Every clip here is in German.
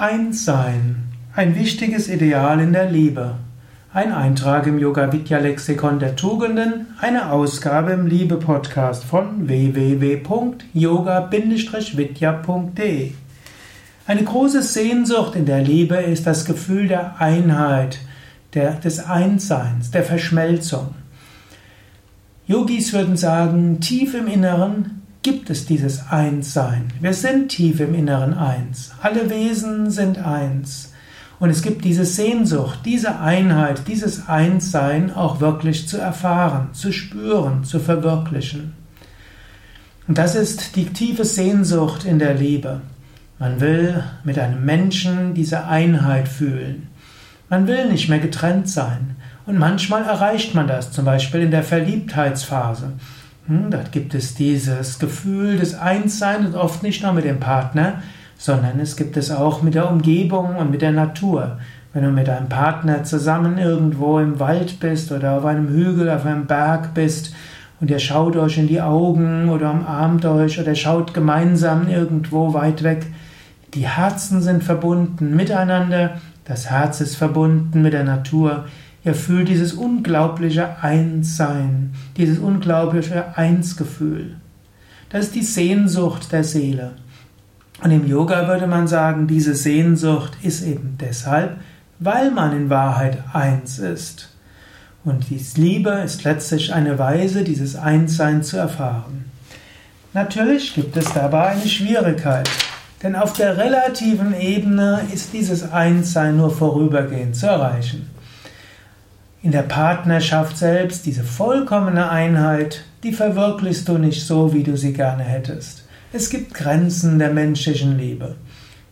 Einssein, ein wichtiges Ideal in der Liebe. Ein Eintrag im Yoga Vidya Lexikon der Tugenden, eine Ausgabe im Liebe Podcast von www.yoga-vidya.de. Eine große Sehnsucht in der Liebe ist das Gefühl der Einheit, der, des Einsseins, der Verschmelzung. Yogis würden sagen, tief im Inneren gibt es dieses Einssein. Wir sind tief im Inneren eins. Alle Wesen sind eins. Und es gibt diese Sehnsucht, diese Einheit, dieses Einssein auch wirklich zu erfahren, zu spüren, zu verwirklichen. Und das ist die tiefe Sehnsucht in der Liebe. Man will mit einem Menschen diese Einheit fühlen. Man will nicht mehr getrennt sein. Und manchmal erreicht man das, zum Beispiel in der Verliebtheitsphase. Hm, dort gibt es dieses Gefühl des Einsseins und oft nicht nur mit dem Partner, sondern es gibt es auch mit der Umgebung und mit der Natur. Wenn du mit deinem Partner zusammen irgendwo im Wald bist oder auf einem Hügel, auf einem Berg bist und ihr schaut euch in die Augen oder umarmt euch oder schaut gemeinsam irgendwo weit weg, die Herzen sind verbunden miteinander, das Herz ist verbunden mit der Natur, Ihr fühlt dieses unglaubliche Einssein, dieses unglaubliche Einsgefühl. Das ist die Sehnsucht der Seele. Und im Yoga würde man sagen, diese Sehnsucht ist eben deshalb, weil man in Wahrheit eins ist. Und die Liebe ist letztlich eine Weise, dieses Einssein zu erfahren. Natürlich gibt es dabei eine Schwierigkeit, denn auf der relativen Ebene ist dieses Einssein nur vorübergehend zu erreichen. In der Partnerschaft selbst, diese vollkommene Einheit, die verwirklichst du nicht so, wie du sie gerne hättest. Es gibt Grenzen der menschlichen Liebe.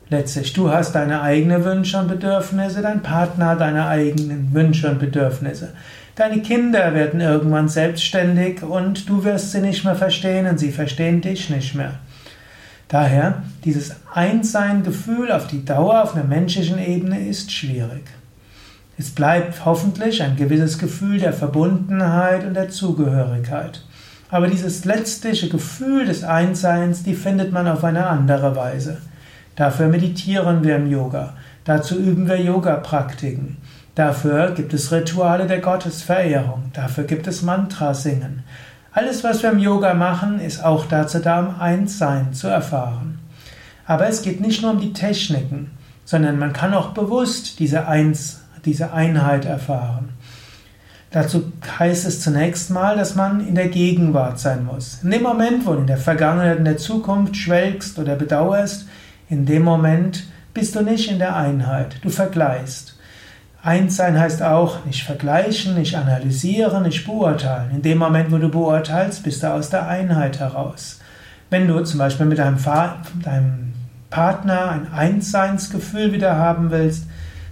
Letztlich, du hast deine eigenen Wünsche und Bedürfnisse, dein Partner hat deine eigenen Wünsche und Bedürfnisse. Deine Kinder werden irgendwann selbstständig und du wirst sie nicht mehr verstehen und sie verstehen dich nicht mehr. Daher, dieses Einssein-Gefühl auf die Dauer auf einer menschlichen Ebene ist schwierig. Es bleibt hoffentlich ein gewisses Gefühl der Verbundenheit und der Zugehörigkeit. Aber dieses letztliche Gefühl des Einsseins, die findet man auf eine andere Weise. Dafür meditieren wir im Yoga. Dazu üben wir Yoga-Praktiken. Dafür gibt es Rituale der Gottesverehrung. Dafür gibt es Mantra-Singen. Alles, was wir im Yoga machen, ist auch dazu da, um Einssein zu erfahren. Aber es geht nicht nur um die Techniken, sondern man kann auch bewusst diese Eins diese Einheit erfahren. Dazu heißt es zunächst mal, dass man in der Gegenwart sein muss. In dem Moment, wo du in der Vergangenheit, in der Zukunft schwelgst oder bedauerst, in dem Moment bist du nicht in der Einheit, du vergleichst. Eins sein heißt auch nicht vergleichen, nicht analysieren, nicht beurteilen. In dem Moment, wo du beurteilst, bist du aus der Einheit heraus. Wenn du zum Beispiel mit deinem, deinem Partner ein Einsseinsgefühl wieder haben willst,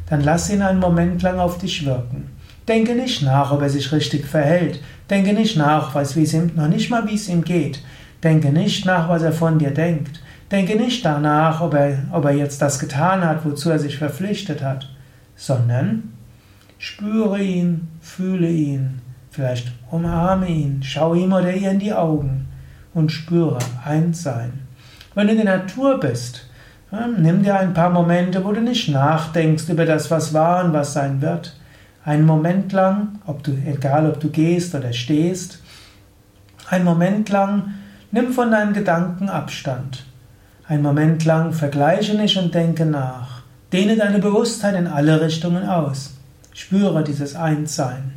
dann lass ihn einen Moment lang auf dich wirken. Denke nicht nach, ob er sich richtig verhält. Denke nicht nach, was, wie es ihm, noch nicht mal, wie es ihm geht. Denke nicht nach, was er von dir denkt. Denke nicht danach, ob er, ob er jetzt das getan hat, wozu er sich verpflichtet hat, sondern spüre ihn, fühle ihn, vielleicht umarme ihn, schau ihm oder ihr in die Augen und spüre eins sein. Wenn du in der Natur bist, Nimm dir ein paar Momente, wo du nicht nachdenkst über das, was war und was sein wird. Einen Moment lang, ob du, egal ob du gehst oder stehst, einen Moment lang nimm von deinen Gedanken Abstand. Einen Moment lang vergleiche nicht und denke nach. Dehne deine Bewusstheit in alle Richtungen aus. Spüre dieses Einssein.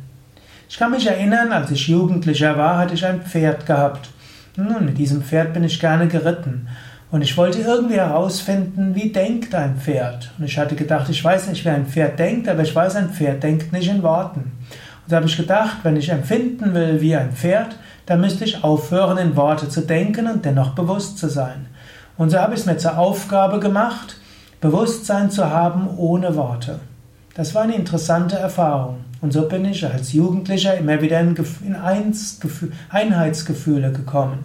Ich kann mich erinnern, als ich Jugendlicher war, hatte ich ein Pferd gehabt. Und mit diesem Pferd bin ich gerne geritten. Und ich wollte irgendwie herausfinden, wie denkt ein Pferd. Und ich hatte gedacht, ich weiß nicht, wie ein Pferd denkt, aber ich weiß, ein Pferd denkt nicht in Worten. Und da habe ich gedacht, wenn ich empfinden will wie ein Pferd, dann müsste ich aufhören, in Worte zu denken und dennoch bewusst zu sein. Und so habe ich es mir zur Aufgabe gemacht, Bewusstsein zu haben ohne Worte. Das war eine interessante Erfahrung. Und so bin ich als Jugendlicher immer wieder in Einheitsgefühle gekommen.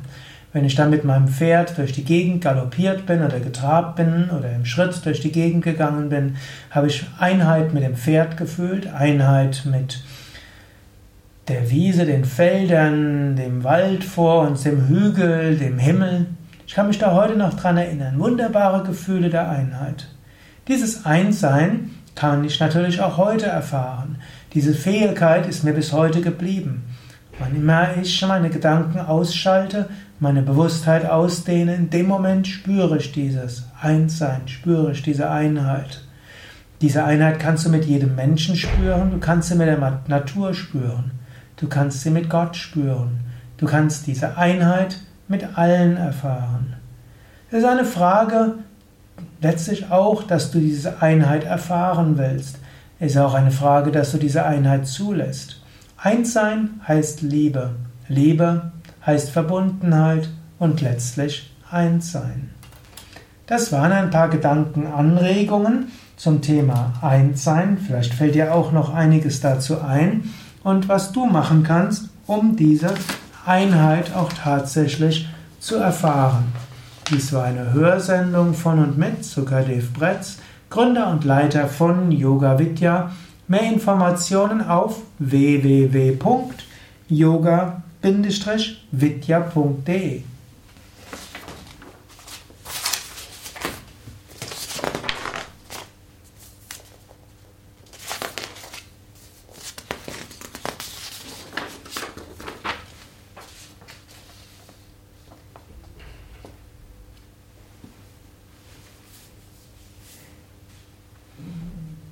Wenn ich dann mit meinem Pferd durch die Gegend galoppiert bin oder getrabt bin oder im Schritt durch die Gegend gegangen bin, habe ich Einheit mit dem Pferd gefühlt, Einheit mit der Wiese, den Feldern, dem Wald vor uns, dem Hügel, dem Himmel. Ich kann mich da heute noch dran erinnern. Wunderbare Gefühle der Einheit. Dieses Einssein kann ich natürlich auch heute erfahren. Diese Fähigkeit ist mir bis heute geblieben. Wann immer ich meine Gedanken ausschalte, meine Bewusstheit ausdehne, in dem Moment spüre ich dieses Einssein, spüre ich diese Einheit. Diese Einheit kannst du mit jedem Menschen spüren, du kannst sie mit der Natur spüren, du kannst sie mit Gott spüren, du kannst diese Einheit mit allen erfahren. Es ist eine Frage letztlich auch, dass du diese Einheit erfahren willst. Es ist auch eine Frage, dass du diese Einheit zulässt. Einssein heißt Liebe. Liebe heißt Verbundenheit und letztlich Einssein. Das waren ein paar Gedankenanregungen zum Thema Einssein. Vielleicht fällt dir auch noch einiges dazu ein und was du machen kannst, um diese Einheit auch tatsächlich zu erfahren. Dies war eine Hörsendung von und mit Sukadev Bretz, Gründer und Leiter von Yoga Vidya. Mehr Informationen auf www.yoga-vidya.de